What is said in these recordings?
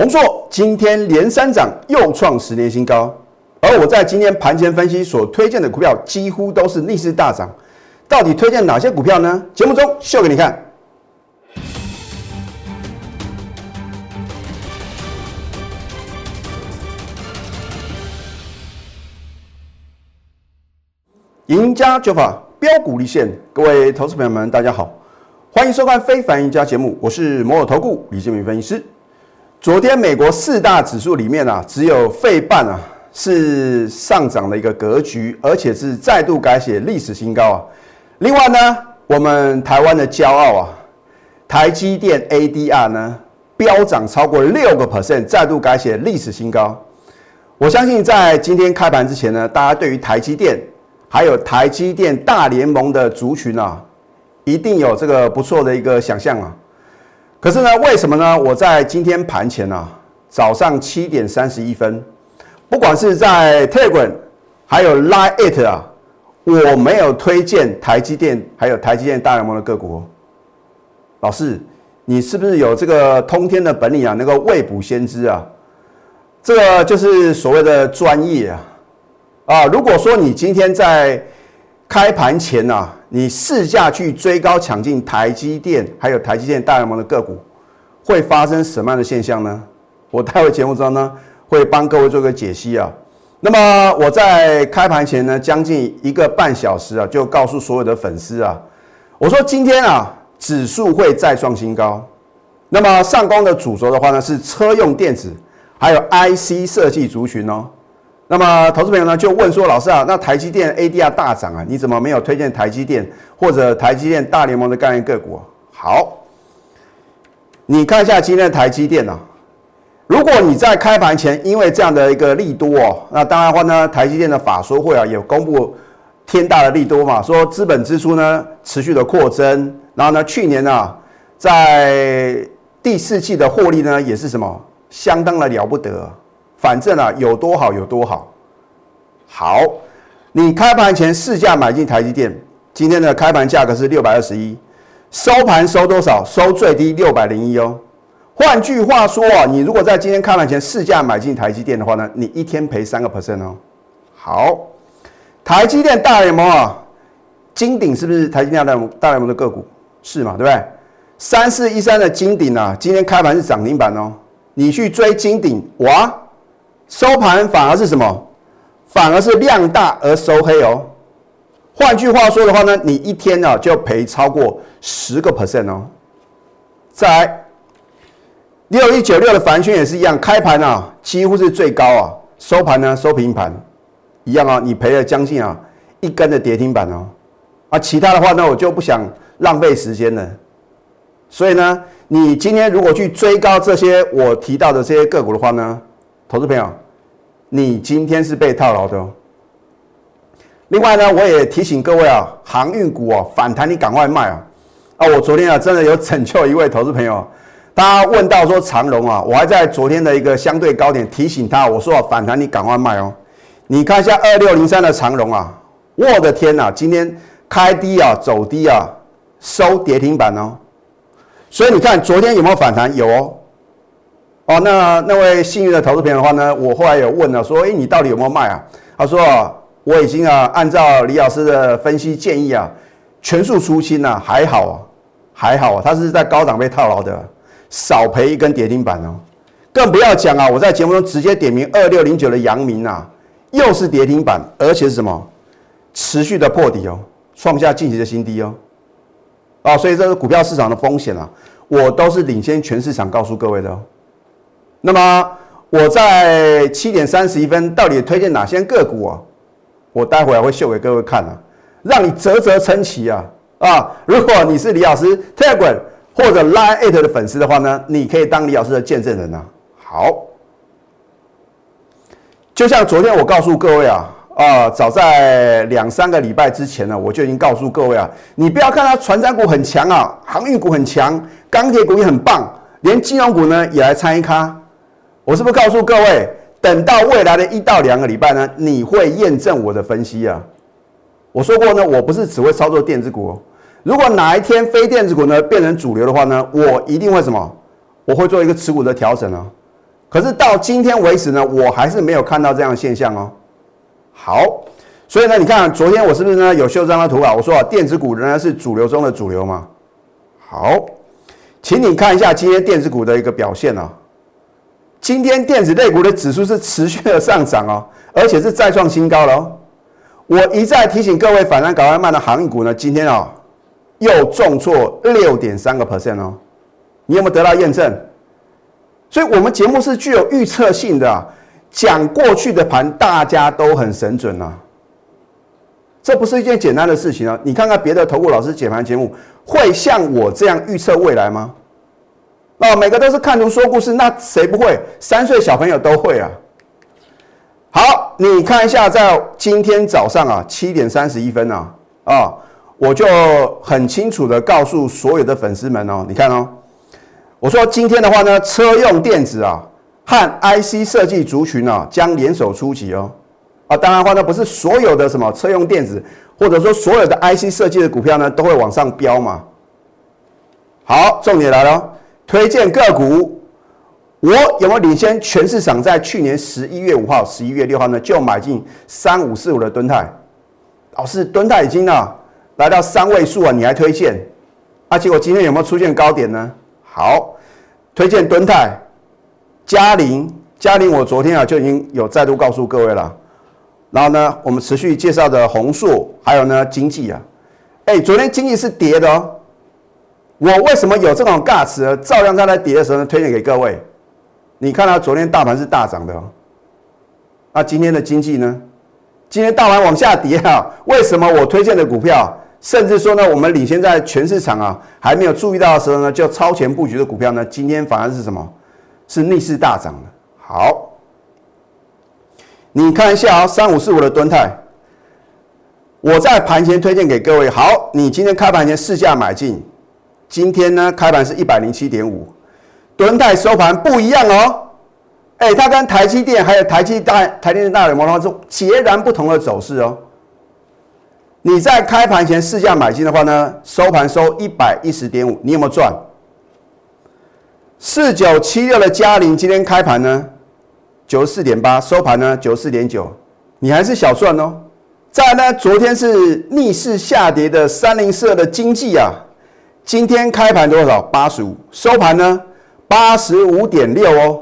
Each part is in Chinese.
红硕今天连三涨，又创十年新高。而我在今天盘前分析所推荐的股票，几乎都是逆势大涨。到底推荐哪些股票呢？节目中秀给你看。赢家九法标股立现，各位投资朋友们，大家好，欢迎收看《非凡赢家》节目，我是摩尔投顾李建明分析师。昨天美国四大指数里面啊，只有费半啊是上涨的一个格局，而且是再度改写历史新高啊。另外呢，我们台湾的骄傲啊，台积电 ADR 呢飙涨超过六个 percent，再度改写历史新高。我相信在今天开盘之前呢，大家对于台积电还有台积电大联盟的族群啊，一定有这个不错的一个想象啊。可是呢，为什么呢？我在今天盘前啊，早上七点三十一分，不管是在 Telegram 还有 Line It 啊，我没有推荐台积电还有台积电大联盟的个股。老师，你是不是有这个通天的本领啊？能够未卜先知啊？这个就是所谓的专业啊！啊，如果说你今天在开盘前呐，你试驾去追高抢进台积电，还有台积电大联盟的个股，会发生什么样的现象呢？我待会节目中呢，会帮各位做个解析啊。那么我在开盘前呢，将近一个半小时啊，就告诉所有的粉丝啊，我说今天啊，指数会再创新高。那么上攻的主轴的话呢，是车用电子，还有 IC 设计族群哦。那么，投资朋友呢就问说：“老师啊，那台积电 ADR 大涨啊，你怎么没有推荐台积电或者台积电大联盟的概念个股？”好，你看一下今天的台积电啊，如果你在开盘前因为这样的一个利多哦，那当然话呢，台积电的法说会啊也公布天大的利多嘛，说资本支出呢持续的扩增，然后呢去年呢在第四季的获利呢也是什么相当的了不得。反正啊，有多好有多好。好，你开盘前市价买进台积电，今天的开盘价格是六百二十一，收盘收多少？收最低六百零一哦。换句话说啊，你如果在今天开盘前市价买进台积电的话呢，你一天赔三个 percent 哦。好，台积电大联盟啊，金鼎是不是台积电大联大联盟的个股？是嘛？对不对？三四一三的金鼎啊，今天开盘是涨停板哦。你去追金鼎，哇！收盘反而是什么？反而是量大而收黑哦。换句话说的话呢，你一天呢就赔超过十个 percent 哦。再来，六一九六的凡轩也是一样，开盘啊几乎是最高啊，收盘呢收平盘，一样啊，你赔了将近啊一根的跌停板哦。啊，其他的话呢我就不想浪费时间了。所以呢，你今天如果去追高这些我提到的这些个股的话呢？投资朋友，你今天是被套牢的。另外呢，我也提醒各位啊，航运股啊反弹，你赶快卖啊！啊，我昨天啊真的有拯救一位投资朋友，他问到说长荣啊，我还在昨天的一个相对高点提醒他，我说反弹你赶快卖哦。你看一下二六零三的长荣啊，我的天呐，今天开低啊走低啊收跌停板哦。所以你看昨天有没有反弹？有哦。哦，那那位幸运的投资朋友的话呢，我后来有问了，说，哎，你到底有没有卖啊？他说，我已经啊，按照李老师的分析建议啊，全数出清了，还好啊，还好啊，他是在高档被套牢的，少赔一根跌停板哦。更不要讲啊，我在节目中直接点名二六零九的阳明啊，又是跌停板，而且是什么？持续的破底哦，创下近期的新低哦。啊，所以这个股票市场的风险啊，我都是领先全市场告诉各位的哦。那么我在七点三十一分到底推荐哪些个股啊？我待会儿会秀给各位看啊，让你啧啧称奇啊啊！如果你是李老师 Telegram 或者 Line e t 的粉丝的话呢，你可以当李老师的见证人啊。好，就像昨天我告诉各位啊啊，早在两三个礼拜之前呢，我就已经告诉各位啊，你不要看它船长股很强啊，航运股很强，钢铁股也很棒，连金融股呢也来参一咖。我是不是告诉各位，等到未来的一到两个礼拜呢，你会验证我的分析啊？我说过呢，我不是只会操作电子股。如果哪一天非电子股呢变成主流的话呢，我一定会什么？我会做一个持股的调整啊。可是到今天为止呢，我还是没有看到这样的现象哦。好，所以呢，你看昨天我是不是呢有秀这张图啊？我说啊，电子股仍然是主流中的主流嘛。好，请你看一下今天电子股的一个表现啊。今天电子类股的指数是持续的上涨哦，而且是再创新高了哦。我一再提醒各位，反弹搞快慢的航运股呢，今天啊又重挫六点三个 percent 哦。你有没有得到验证？所以，我们节目是具有预测性的，讲过去的盘，大家都很神准啊。这不是一件简单的事情啊！你看看别的投顾老师解盘节目，会像我这样预测未来吗？那每个都是看图说故事，那谁不会？三岁小朋友都会啊。好，你看一下，在今天早上啊，七点三十一分啊，啊，我就很清楚的告诉所有的粉丝们哦，你看哦。我说今天的话呢，车用电子啊和 IC 设计族群啊将联手出击哦，啊，当然话呢不是所有的什么车用电子或者说所有的 IC 设计的股票呢都会往上飙嘛。好，重点来了，推荐个股，我有没有领先全市场？在去年十一月五号、十一月六号呢就买进三五四五的吨泰，老师吨泰已经啊来到三位数啊，你还推荐？啊，结果今天有没有出现高点呢？好，推荐敦泰、嘉陵、嘉陵，我昨天啊就已经有再度告诉各位了。然后呢，我们持续介绍的宏硕，还有呢经济啊，哎，昨天经济是跌的哦。我为什么有这种尬词，照样在那跌的时候呢？推荐给各位。你看到昨天大盘是大涨的哦，那今天的经济呢？今天大盘往下跌啊，为什么我推荐的股票？甚至说呢，我们领先在全市场啊，还没有注意到的时候呢，就超前布局的股票呢，今天反而是什么？是逆势大涨的。好，你看一下啊，三五四五的吨泰，我在盘前推荐给各位。好，你今天开盘前试价买进，今天呢开盘是一百零七点五，吨泰收盘不一样哦。哎，它跟台积电还有台积大台电大联盟的话是截然不同的走势哦。你在开盘前试价买进的话呢，收盘收一百一十点五，你有没有赚？四九七六的嘉陵今天开盘呢九十四点八，收盘呢九十四点九，你还是小赚哦。再呢，昨天是逆势下跌的三零四的经济啊，今天开盘多少？八十五，收盘呢八十五点六哦。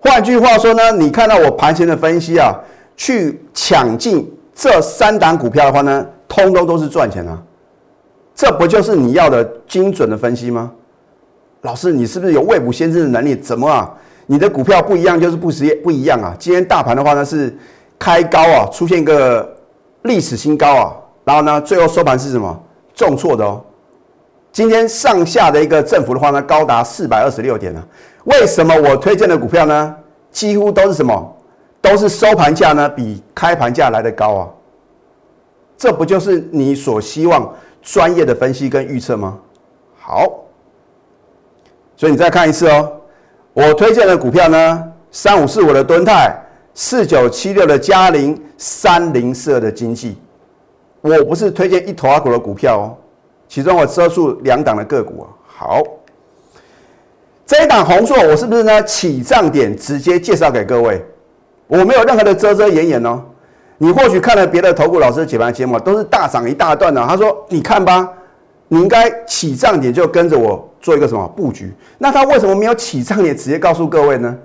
换句话说呢，你看到我盘前的分析啊，去抢进这三档股票的话呢？通通都是赚钱啊！这不就是你要的精准的分析吗？老师，你是不是有未卜先知的能力？怎么啊？你的股票不一样就是不实不一样啊！今天大盘的话呢是开高啊，出现一个历史新高啊，然后呢最后收盘是什么？重挫的哦。今天上下的一个振幅的话呢高达四百二十六点呢。为什么我推荐的股票呢几乎都是什么？都是收盘价呢比开盘价来的高啊？这不就是你所希望专业的分析跟预测吗？好，所以你再看一次哦。我推荐的股票呢，三五四五的敦泰，四九七六的嘉陵，三零四二的经济。我不是推荐一头阿股的股票哦，其中我遮住两档的个股啊。好，这一档红硕，我是不是呢？起涨点直接介绍给各位，我没有任何的遮遮掩掩哦。你或许看了别的投顾老师的解盘节目，都是大涨一大段的。他说：“你看吧，你应该起涨点就跟着我做一个什么布局。”那他为什么没有起涨点直接告诉各位呢？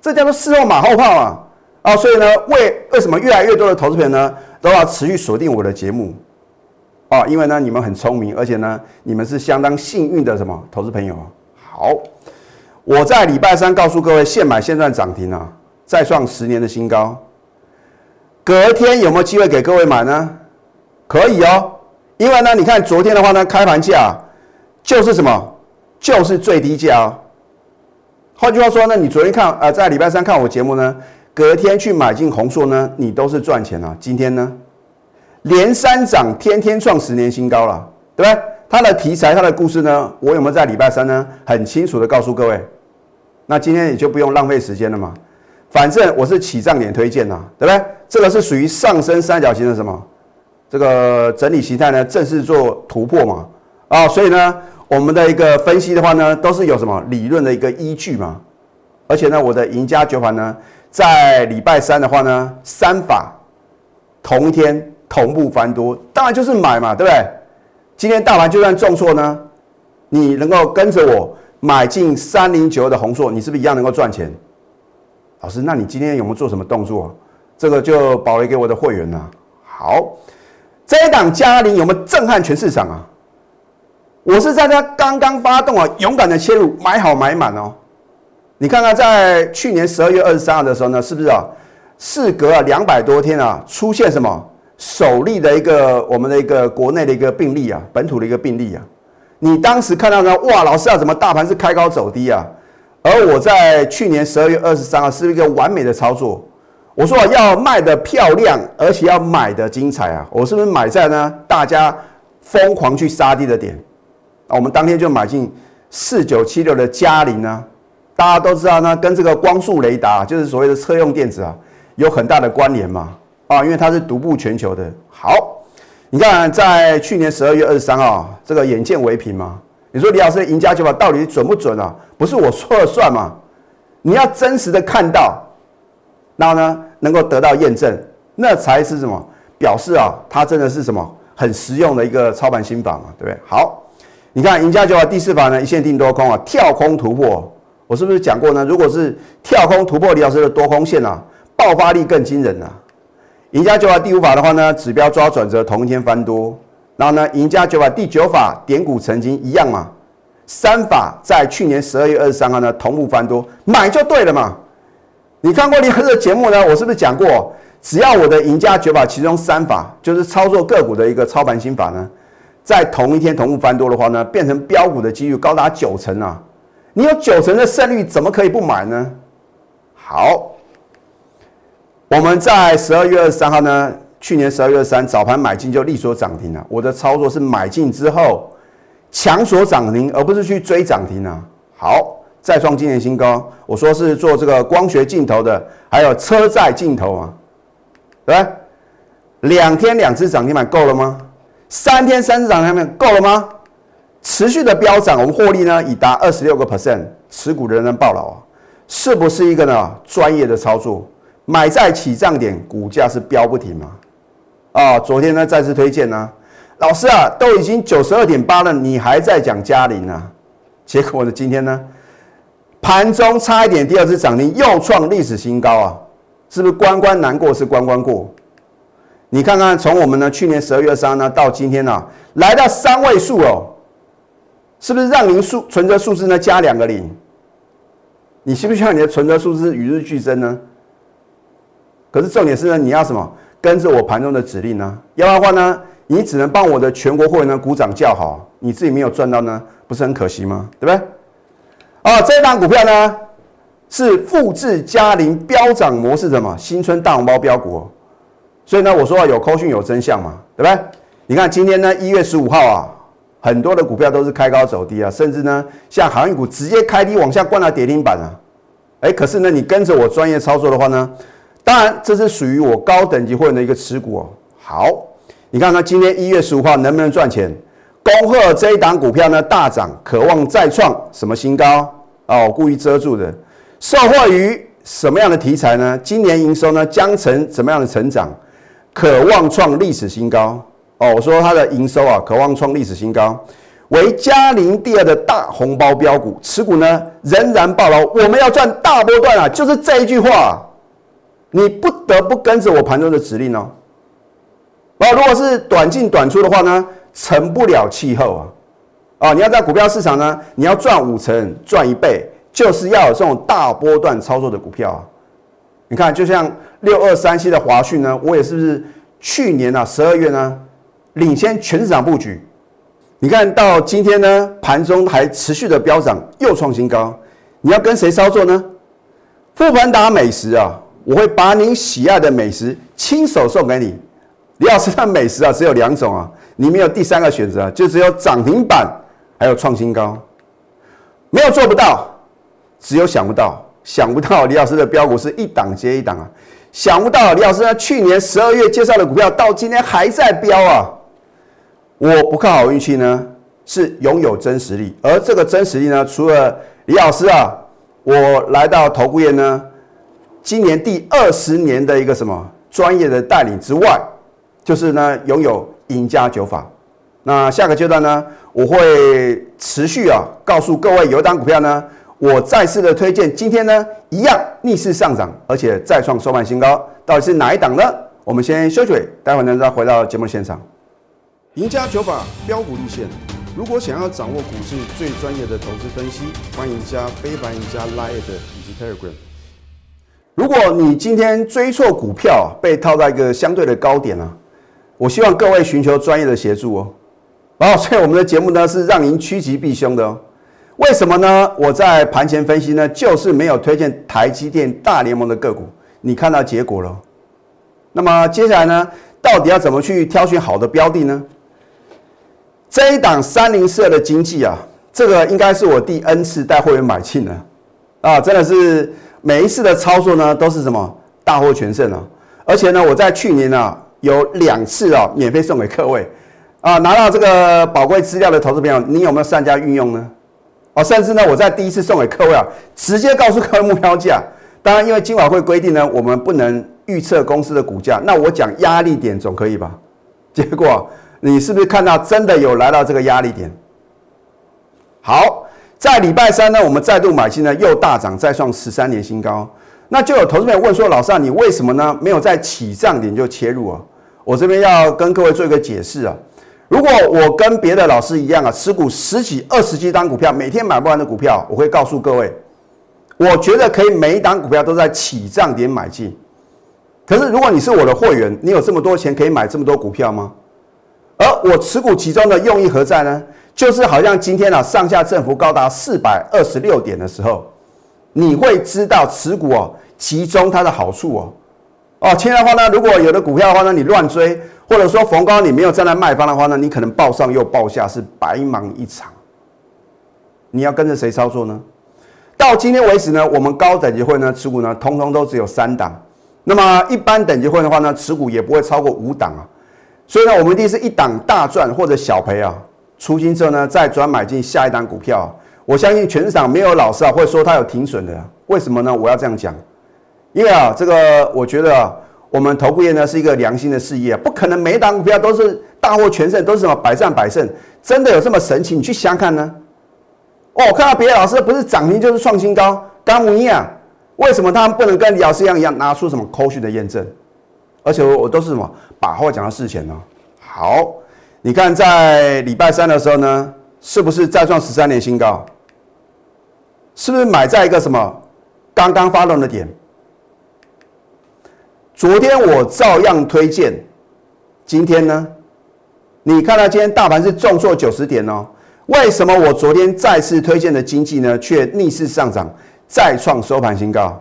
这叫做事后马后炮啊！啊，所以呢，为为什么越来越多的投资朋友呢都要持续锁定我的节目啊？因为呢，你们很聪明，而且呢，你们是相当幸运的什么投资朋友？好，我在礼拜三告诉各位，现买现赚涨停啊，再创十年的新高。隔天有没有机会给各位买呢？可以哦，因为呢，你看昨天的话呢，开盘价就是什么，就是最低价哦。换句话说呢，你昨天看呃，在礼拜三看我节目呢，隔天去买进红硕呢，你都是赚钱啊。今天呢，连三涨，天天创十年新高了，对不对？它的题材，它的故事呢，我有没有在礼拜三呢，很清楚的告诉各位？那今天也就不用浪费时间了嘛。反正我是起涨点推荐呐，对不对？这个是属于上升三角形的什么？这个整理形态呢，正式做突破嘛？啊，所以呢，我们的一个分析的话呢，都是有什么理论的一个依据嘛？而且呢，我的赢家绝法呢，在礼拜三的话呢，三法同一天同步翻多，当然就是买嘛，对不对？今天大盘就算重挫呢，你能够跟着我买进三零九的红硕，你是不是一样能够赚钱？老师，那你今天有没有做什么动作？这个就保留给我的会员了。好，这一档嘉麟有没有震撼全市场啊？我是在它刚刚发动啊，勇敢的切入，买好买满哦。你看看，在去年十二月二十三号的时候呢，是不是啊？事隔啊两百多天啊，出现什么首例的一个我们的一个国内的一个病例啊，本土的一个病例啊？你当时看到呢？哇，老师啊，怎么大盘是开高走低啊？而我在去年十二月二十三号是一个完美的操作。我说要卖的漂亮，而且要买的精彩啊！我是不是买在呢？大家疯狂去杀低的点啊？我们当天就买进四九七六的嘉麟呢。大家都知道呢，跟这个光速雷达，就是所谓的车用电子啊，有很大的关联嘛啊，因为它是独步全球的。好，你看在去年十二月二十三号，这个眼见为凭嘛。你说李老师赢家九法到底准不准啊？不是我说了算嘛？你要真实的看到，然后呢，能够得到验证，那才是什么？表示啊，它真的是什么很实用的一个操盘心法嘛，对不对？好，你看赢家九法第四法呢，一线定多空啊，跳空突破。我是不是讲过呢？如果是跳空突破李老师的多空线啊，爆发力更惊人啊！赢家九法第五法的话呢，指标抓转折，同一天翻多。然后呢，赢家九法第九法点股成金一样嘛。三法在去年十二月二十三号呢，同步翻多，买就对了嘛。你看过李老师的节目呢？我是不是讲过，只要我的赢家九法其中三法就是操作个股的一个操盘心法呢，在同一天同步翻多的话呢，变成标股的几率高达九成啊！你有九成的胜率，怎么可以不买呢？好，我们在十二月二十三号呢，去年十二月二三早盘买进就利索涨停了。我的操作是买进之后强锁涨停，而不是去追涨停啊。好，再创今年新高。我说是做这个光学镜头的，还有车载镜头啊，对吧？两天两只涨停板够了吗？三天三只涨停板够了吗？持续的飙涨，我们获利呢已达二十六个 percent，持股人人爆老啊，是不是一个呢专业的操作？买在起涨点，股价是飙不停吗？啊，昨天呢再次推荐呢，老师啊，都已经九十二点八了，你还在讲嘉麟啊？结果呢今天呢盘中差一点第二次涨停，又创历史新高啊，是不是关关难过是关关过？你看看从我们呢去年十二月三呢到今天呢，来到三位数哦。是不是让您数存折数字呢加两个零？你需不需要你的存折数字与日俱增呢？可是重点是呢，你要什么？跟着我盘中的指令呢？要不然的话呢，你只能帮我的全国会员呢鼓掌叫好，你自己没有赚到呢，不是很可惜吗？对不对？啊，这一档股票呢是复制嘉麟飙涨模式的嘛新春大红包标股，所以呢，我说有扣讯有真相嘛，对不对？你看今天呢一月十五号啊。很多的股票都是开高走低啊，甚至呢，像航运股直接开低往下灌到跌停板啊。哎，可是呢，你跟着我专业操作的话呢，当然这是属于我高等级会员的一个持股哦。好，你看看今天一月十五号能不能赚钱？恭贺这一档股票呢大涨，渴望再创什么新高哦？我故意遮住的，受惠于什么样的题材呢？今年营收呢将成怎么样的成长？渴望创历史新高。哦，我说它的营收啊，渴望创历史新高，为嘉麟第二的大红包标股，持股呢仍然暴牢。我们要赚大波段啊，就是这一句话，你不得不跟着我盘中的指令哦。啊，如果是短进短出的话呢，成不了气候啊。啊，你要在股票市场呢，你要赚五成、赚一倍，就是要有这种大波段操作的股票啊。你看，就像六二三七的华讯呢，我也是不是去年啊十二月呢？领先全市场布局，你看到今天呢，盘中还持续的飙涨，又创新高。你要跟谁操作呢？富盘达美食啊，我会把您喜爱的美食亲手送给你。李老师的美食啊，只有两种啊，你没有第三个选择，就只有涨停板，还有创新高。没有做不到，只有想不到，想不到李老师的标股是一档接一档啊，想不到李老师呢，去年十二月介绍的股票到今天还在飙啊。我不看好运气呢，是拥有真实力，而这个真实力呢，除了李老师啊我来到投顾业呢，今年第二十年的一个什么专业的带领之外，就是呢拥有赢家九法。那下个阶段呢，我会持续啊告诉各位有一档股票呢，我再次的推荐，今天呢一样逆势上涨，而且再创收盘新高，到底是哪一档呢？我们先休息，待会呢再回到节目现场。赢家九法标股立线，如果想要掌握股市最专业的投资分析，欢迎加非凡、加 Line 以及 Telegram。如果你今天追错股票，被套在一个相对的高点啊，我希望各位寻求专业的协助哦。然后，所以我们的节目呢是让您趋吉避凶的哦。为什么呢？我在盘前分析呢，就是没有推荐台积电大联盟的个股，你看到结果了。那么接下来呢，到底要怎么去挑选好的标的呢？这一档三零四的经济啊，这个应该是我第 N 次带会员买进了啊，真的是每一次的操作呢都是什么大获全胜啊！而且呢，我在去年啊有两次啊免费送给各位啊，拿到这个宝贵资料的投资朋友，你有没有善加运用呢？哦，甚至呢，我在第一次送给各位啊，直接告诉各位目标价。当然，因为金管会规定呢，我们不能预测公司的股价，那我讲压力点总可以吧？结果。你是不是看到真的有来到这个压力点？好，在礼拜三呢，我们再度买进呢，又大涨，再创十三年新高。那就有投资朋友问说：“老师，你为什么呢？没有在起涨点就切入啊？”我这边要跟各位做一个解释啊。如果我跟别的老师一样啊，持股十几、二十几档股票，每天买不完的股票，我会告诉各位，我觉得可以每一档股票都在起涨点买进。可是如果你是我的会员，你有这么多钱可以买这么多股票吗？而我持股集中的用意何在呢？就是好像今天啊，上下振幅高达四百二十六点的时候，你会知道持股哦集中它的好处哦。哦，亲爱的话呢，如果有的股票的话呢，你乱追，或者说逢高你没有站在卖方的话呢，你可能报上又报下，是白忙一场。你要跟着谁操作呢？到今天为止呢，我们高等级会呢持股呢，通通都只有三档。那么一般等级会的话呢，持股也不会超过五档啊。所以呢，我们一定是一档大赚或者小赔啊，出金之后呢，再转买进下一档股票。我相信全市场没有老师啊会说他有停损的。为什么呢？我要这样讲，因为啊，这个我觉得，我们投顾业呢是一个良心的事业，不可能每一档股票都是大获全胜，都是什么百战百胜，真的有这么神奇？你去想看呢？哦，我看到别的老师不是涨停就是创新高，刚不一样，为什么他们不能跟李老师一样一样拿出什么科学的验证？而且我都是什么把话讲到事前呢？好，你看在礼拜三的时候呢，是不是再创十三年新高？是不是买在一个什么刚刚发动的点？昨天我照样推荐，今天呢？你看到今天大盘是重挫九十点哦？为什么我昨天再次推荐的经济呢，却逆势上涨，再创收盘新高？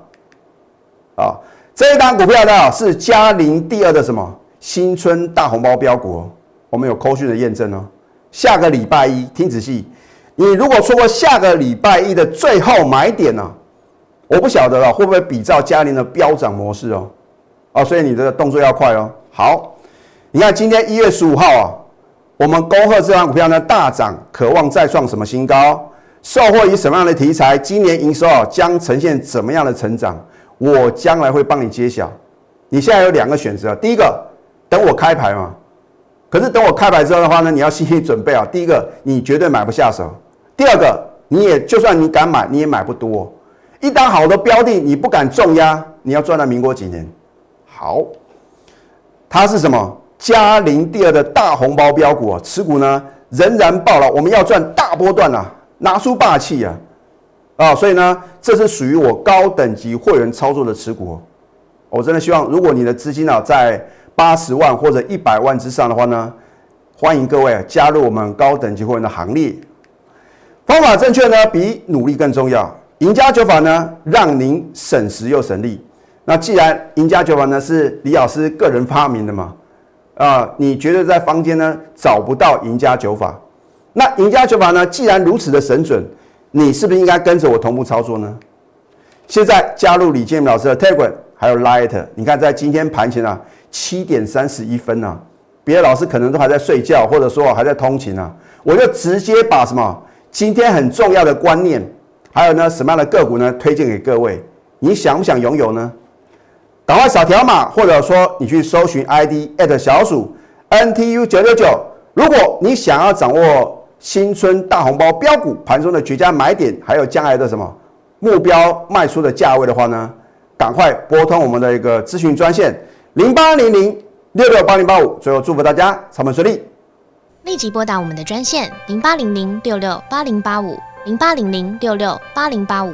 啊？这一档股票呢是嘉陵第二的什么新春大红包标股，我们有扣讯的验证哦。下个礼拜一听仔细，你如果错过下个礼拜一的最后买点呢，我不晓得了会不会比照嘉陵的飙涨模式哦。哦，所以你的动作要快哦。好，你看今天一月十五号啊，我们恭贺这档股票呢大涨，渴望再创什么新高？受惠于什么样的题材？今年营收啊将呈现怎么样的成长？我将来会帮你揭晓。你现在有两个选择，第一个等我开牌嘛。可是等我开牌之后的话呢，你要心理准备啊。第一个，你绝对买不下手；第二个，你也就算你敢买，你也买不多。一单好的标的，你不敢重压，你要赚到民国几年？好，它是什么？嘉陵第二的大红包标股啊，持股呢仍然爆了。我们要赚大波段啊，拿出霸气啊！啊，所以呢，这是属于我高等级会员操作的持股。我真的希望，如果你的资金啊在八十万或者一百万之上的话呢，欢迎各位加入我们高等级会员的行列。方法正确呢，比努力更重要。赢家酒法呢，让您省时又省力。那既然赢家酒法呢是李老师个人发明的嘛，啊，你觉得在坊间呢找不到赢家酒法。那赢家酒法呢，既然如此的神准。你是不是应该跟着我同步操作呢？现在加入李建明老师的 Telegram，还有 Light，你看在今天盘前啊，七点三十一分啊，别的老师可能都还在睡觉，或者说还在通勤啊，我就直接把什么今天很重要的观念还有呢，什么样的个股呢？推荐给各位，你想不想拥有呢？赶快扫条码，或者说你去搜寻 ID at 小鼠 NTU 九九九。如果你想要掌握新春大红包标股盘中的绝佳买点，还有将来的什么目标卖出的价位的话呢，赶快拨通我们的一个咨询专线零八零零六六八零八五。最后祝福大家操盘顺利，立即拨打我们的专线零八零零六六八零八五。零八零零六六八零八五